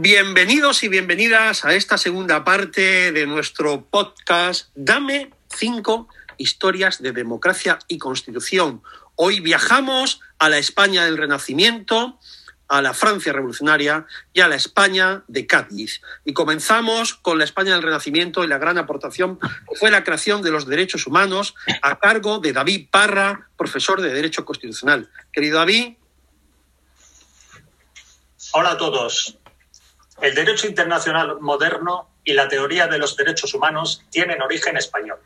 Bienvenidos y bienvenidas a esta segunda parte de nuestro podcast Dame cinco historias de democracia y constitución. Hoy viajamos a la España del Renacimiento, a la Francia revolucionaria y a la España de Cádiz. Y comenzamos con la España del Renacimiento y la gran aportación fue la creación de los derechos humanos a cargo de David Parra, profesor de Derecho Constitucional. Querido David. Hola a todos. El derecho internacional moderno y la teoría de los derechos humanos tienen origen español.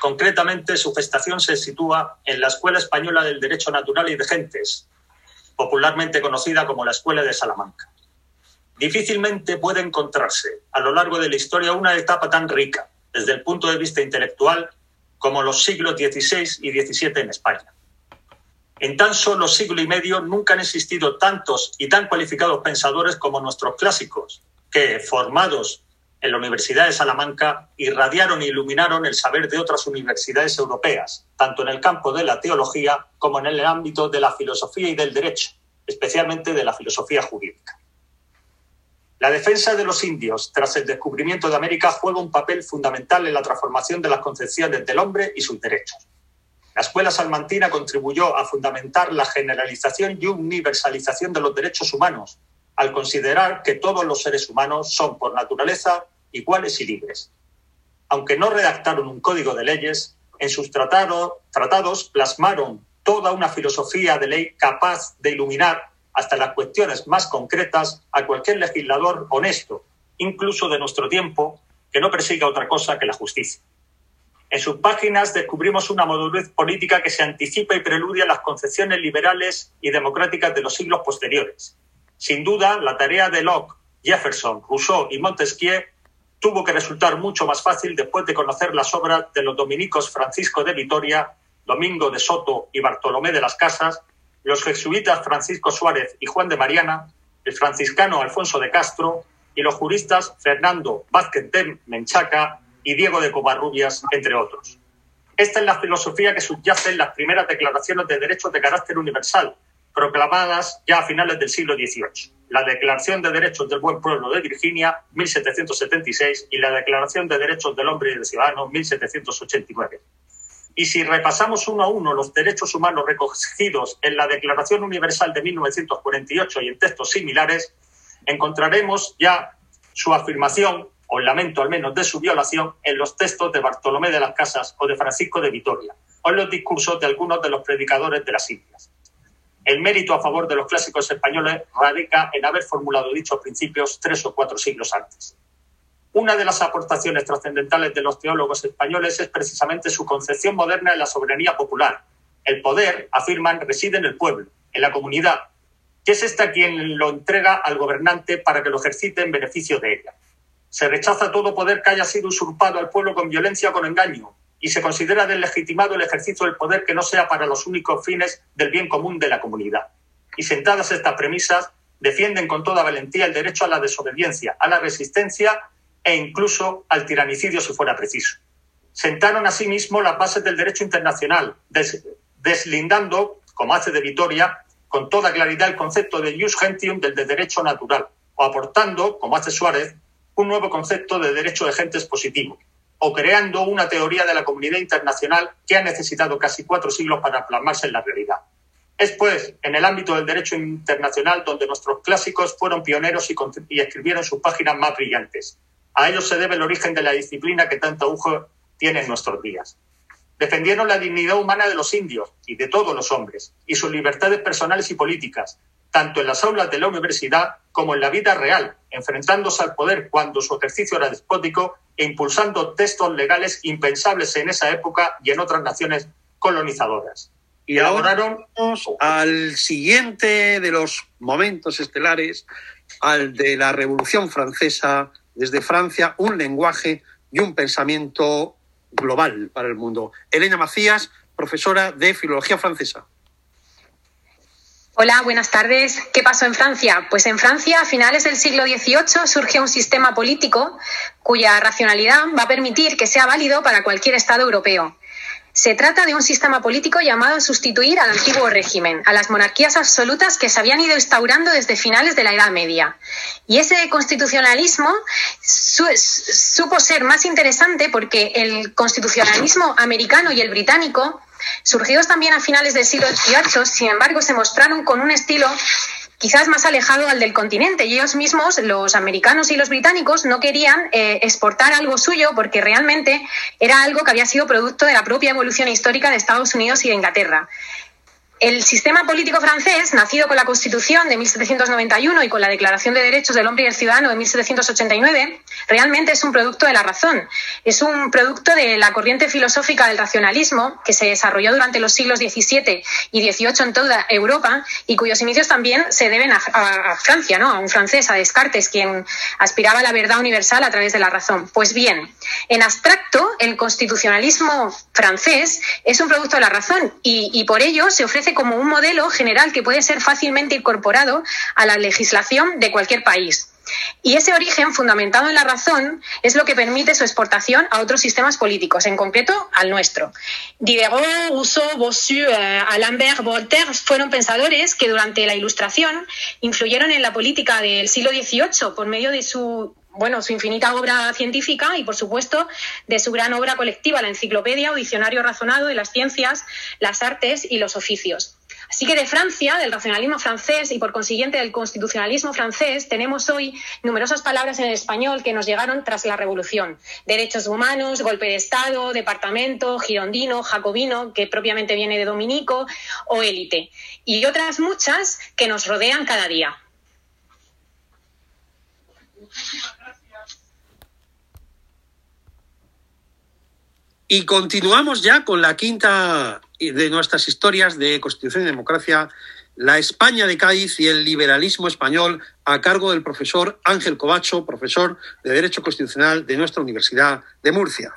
Concretamente, su gestación se sitúa en la Escuela Española del Derecho Natural y de Gentes, popularmente conocida como la Escuela de Salamanca. Difícilmente puede encontrarse a lo largo de la historia una etapa tan rica desde el punto de vista intelectual como los siglos XVI y XVII en España. En tan solo siglo y medio nunca han existido tantos y tan cualificados pensadores como nuestros clásicos, que, formados en la Universidad de Salamanca, irradiaron e iluminaron el saber de otras universidades europeas, tanto en el campo de la teología como en el ámbito de la filosofía y del derecho, especialmente de la filosofía jurídica. La defensa de los indios tras el descubrimiento de América juega un papel fundamental en la transformación de las concepciones del hombre y sus derechos. La escuela salmantina contribuyó a fundamentar la generalización y universalización de los derechos humanos, al considerar que todos los seres humanos son por naturaleza iguales y libres. Aunque no redactaron un código de leyes, en sus tratados plasmaron toda una filosofía de ley capaz de iluminar hasta las cuestiones más concretas a cualquier legislador honesto, incluso de nuestro tiempo, que no persiga otra cosa que la justicia. En sus páginas descubrimos una madurez política que se anticipa y preludia las concepciones liberales y democráticas de los siglos posteriores. Sin duda, la tarea de Locke, Jefferson, Rousseau y Montesquieu tuvo que resultar mucho más fácil después de conocer las obras de los dominicos Francisco de Vitoria, Domingo de Soto y Bartolomé de las Casas, los jesuitas Francisco Suárez y Juan de Mariana, el franciscano Alfonso de Castro y los juristas Fernando Vázquez de Menchaca y Diego de Covarrubias, entre otros. Esta es la filosofía que subyace en las primeras declaraciones de derechos de carácter universal, proclamadas ya a finales del siglo XVIII. La Declaración de Derechos del Buen Pueblo de Virginia, 1776, y la Declaración de Derechos del Hombre y del Ciudadano, 1789. Y si repasamos uno a uno los derechos humanos recogidos en la Declaración Universal de 1948 y en textos similares, encontraremos ya su afirmación o el lamento al menos de su violación en los textos de Bartolomé de las Casas o de Francisco de Vitoria, o en los discursos de algunos de los predicadores de las Indias. El mérito a favor de los clásicos españoles radica en haber formulado dichos principios tres o cuatro siglos antes. Una de las aportaciones trascendentales de los teólogos españoles es precisamente su concepción moderna de la soberanía popular. El poder, afirman, reside en el pueblo, en la comunidad, que es esta quien lo entrega al gobernante para que lo ejercite en beneficio de ella. Se rechaza todo poder que haya sido usurpado al pueblo con violencia o con engaño, y se considera deslegitimado el ejercicio del poder que no sea para los únicos fines del bien común de la comunidad. Y sentadas estas premisas, defienden con toda valentía el derecho a la desobediencia, a la resistencia e incluso al tiranicidio si fuera preciso. Sentaron asimismo las bases del derecho internacional, deslindando, como hace de Vitoria, con toda claridad el concepto de jus gentium del de derecho natural, o aportando, como hace Suárez, un nuevo concepto de derecho de gentes positivo, o creando una teoría de la comunidad internacional que ha necesitado casi cuatro siglos para plasmarse en la realidad. Es pues en el ámbito del derecho internacional donde nuestros clásicos fueron pioneros y, escribieron sus páginas más brillantes. A ellos se debe el origen de la disciplina que tanto auge tiene en nuestros días. Defendieron la dignidad humana de los indios y de todos los hombres, y sus libertades personales y políticas, tanto en las aulas de la universidad como en la vida real, enfrentándose al poder cuando su ejercicio era despótico e impulsando textos legales impensables en esa época y en otras naciones colonizadoras. Y ahora vamos al siguiente de los momentos estelares, al de la Revolución Francesa, desde Francia, un lenguaje y un pensamiento global para el mundo. Elena Macías, profesora de Filología Francesa. Hola, buenas tardes. ¿Qué pasó en Francia? Pues en Francia, a finales del siglo XVIII, surge un sistema político cuya racionalidad va a permitir que sea válido para cualquier Estado europeo. Se trata de un sistema político llamado a sustituir al antiguo régimen, a las monarquías absolutas que se habían ido instaurando desde finales de la Edad Media. Y ese constitucionalismo supo ser más interesante porque el constitucionalismo americano y el británico, surgidos también a finales del siglo XVIII, sin embargo, se mostraron con un estilo quizás más alejado al del continente. Y ellos mismos, los americanos y los británicos, no querían eh, exportar algo suyo porque realmente era algo que había sido producto de la propia evolución histórica de Estados Unidos y de Inglaterra. El sistema político francés, nacido con la Constitución de 1791 y con la Declaración de Derechos del Hombre y el Ciudadano de 1789, realmente es un producto de la razón. Es un producto de la corriente filosófica del racionalismo que se desarrolló durante los siglos XVII y XVIII en toda Europa y cuyos inicios también se deben a, Francia, ¿no? a un francés, a Descartes, quien aspiraba a la verdad universal a través de la razón. Pues bien, en abstracto, el constitucionalismo francés es un producto de la razón y por ello se ofrece como un modelo general que puede ser fácilmente incorporado a la legislación de cualquier país. Y ese origen, fundamentado en la razón, es lo que permite su exportación a otros sistemas políticos, en concreto al nuestro. Diderot, Rousseau, Bossuet, eh, Alembert, Voltaire fueron pensadores que durante la Ilustración influyeron en la política del siglo XVIII por medio de su bueno, su infinita obra científica y, por supuesto, de su gran obra colectiva, la enciclopedia o diccionario razonado de las ciencias, las artes y los oficios. Así que de Francia, del racionalismo francés y por consiguiente del constitucionalismo francés, tenemos hoy numerosas palabras en el español que nos llegaron tras la Revolución. Derechos humanos, golpe de Estado, departamento, girondino, jacobino, que propiamente viene de dominico, o élite. Y otras muchas que nos rodean cada día. Y continuamos ya con la quinta de nuestras historias de Constitución y Democracia, la España de Cádiz y el liberalismo español, a cargo del profesor Ángel Covacho, profesor de Derecho Constitucional de nuestra Universidad de Murcia.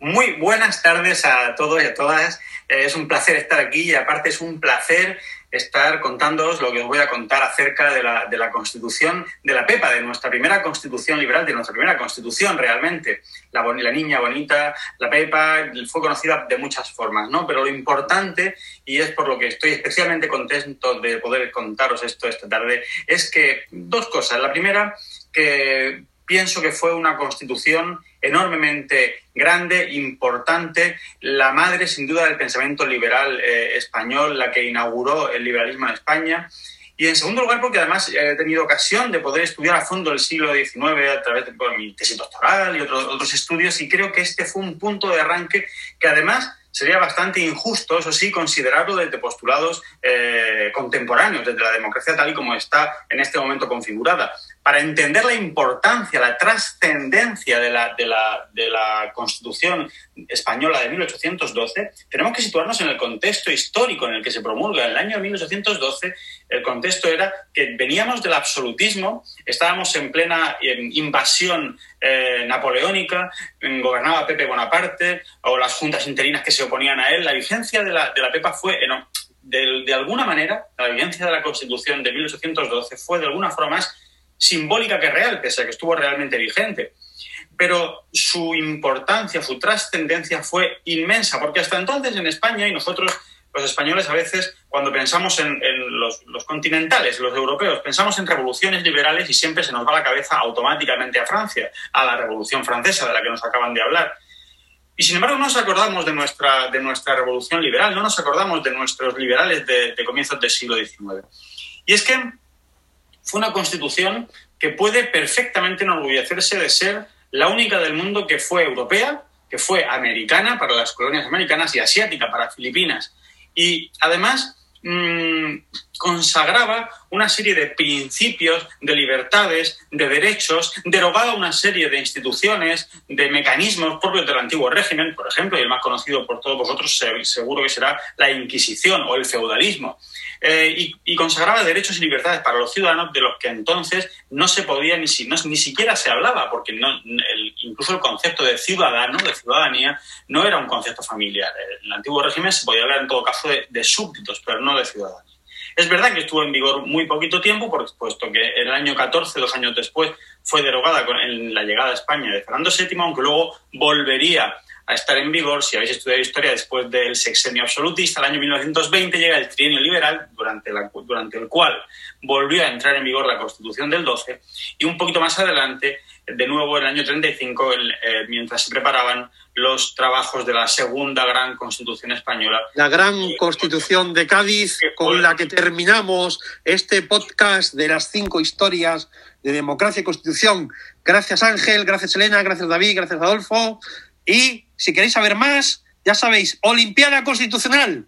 Muy buenas tardes a todos y a todas. Es un placer estar aquí y aparte es un placer estar contándoos lo que os voy a contar acerca de la, de la, Constitución, de la PEPA, de nuestra primera Constitución liberal, de nuestra primera Constitución realmente. La, la niña bonita, la PEPA, fue conocida de muchas formas, ¿no? Pero lo importante, y es por lo que estoy especialmente contento de poder contaros esto esta tarde, es que dos cosas. La primera, que pienso que fue una constitución enormemente grande, importante, la madre sin duda del pensamiento liberal eh, español, la que inauguró el liberalismo en España. Y en segundo lugar, porque además he tenido ocasión de poder estudiar a fondo el siglo XIX a través de mi tesis doctoral y otros, otros estudios, y creo que este fue un punto de arranque que además sería bastante injusto, eso sí, considerarlo desde postulados eh, contemporáneos, desde la democracia tal y como está en este momento configurada. Para entender la importancia, la trascendencia de la, de, la, de la, Constitución española de 1812, tenemos que situarnos en el contexto histórico en el que se promulga. En el año 1812, el contexto era que veníamos del absolutismo, estábamos en plena invasión eh, napoleónica, gobernaba Pepe Bonaparte, o las juntas interinas que se oponían a él. La vigencia de la, de la PEPA fue De, de alguna manera, la vigencia de la Constitución de 1812 fue de alguna forma más simbólica que real, pese a que estuvo realmente vigente. Pero su importancia, su trascendencia fue inmensa, porque hasta entonces en España y nosotros, los españoles, a veces, cuando pensamos en, los, los, continentales, los europeos, pensamos en revoluciones liberales y siempre se nos va la cabeza automáticamente a Francia, a la Revolución Francesa de la que nos acaban de hablar. Y sin embargo no nos acordamos de nuestra, de nuestra revolución liberal, no nos acordamos de nuestros liberales de, de comienzos del siglo XIX. Y es que fue una constitución que puede perfectamente enorgullecerse de ser la única del mundo que fue europea, que fue americana para las colonias americanas y asiática para Filipinas. Y además mmm, consagraba una serie de principios, de libertades, de derechos, derogaba una serie de instituciones, de mecanismos propios del antiguo régimen, por ejemplo, y el más conocido por todos vosotros seguro que será la Inquisición o el feudalismo. Eh, y, consagraba derechos y libertades para los ciudadanos de los que entonces no se podía ni, si, ni siquiera se hablaba, porque no, incluso el concepto de ciudadano, de ciudadanía, no era un concepto familiar. En el antiguo régimen se podía hablar en todo caso de súbditos, pero no de ciudadanos. Es verdad que estuvo en vigor muy poquito tiempo, puesto que en el año 14, dos años después, fue derogada con la llegada a España de Fernando VII, aunque luego volvería a estar en vigor, si habéis estudiado historia después del sexenio absolutista, el año 1920 llega el trienio liberal, durante, la, durante el cual volvió a entrar en vigor la Constitución del 12, y un poquito más adelante, de nuevo en el año 35, el, eh, mientras se preparaban los trabajos de la segunda gran Constitución española. La gran Constitución de Cádiz, con la que terminamos este podcast de las cinco historias de democracia y constitución. Gracias Ángel, gracias Elena, gracias David, gracias Adolfo. Y si queréis saber más, ya sabéis, Olimpiada Constitucional.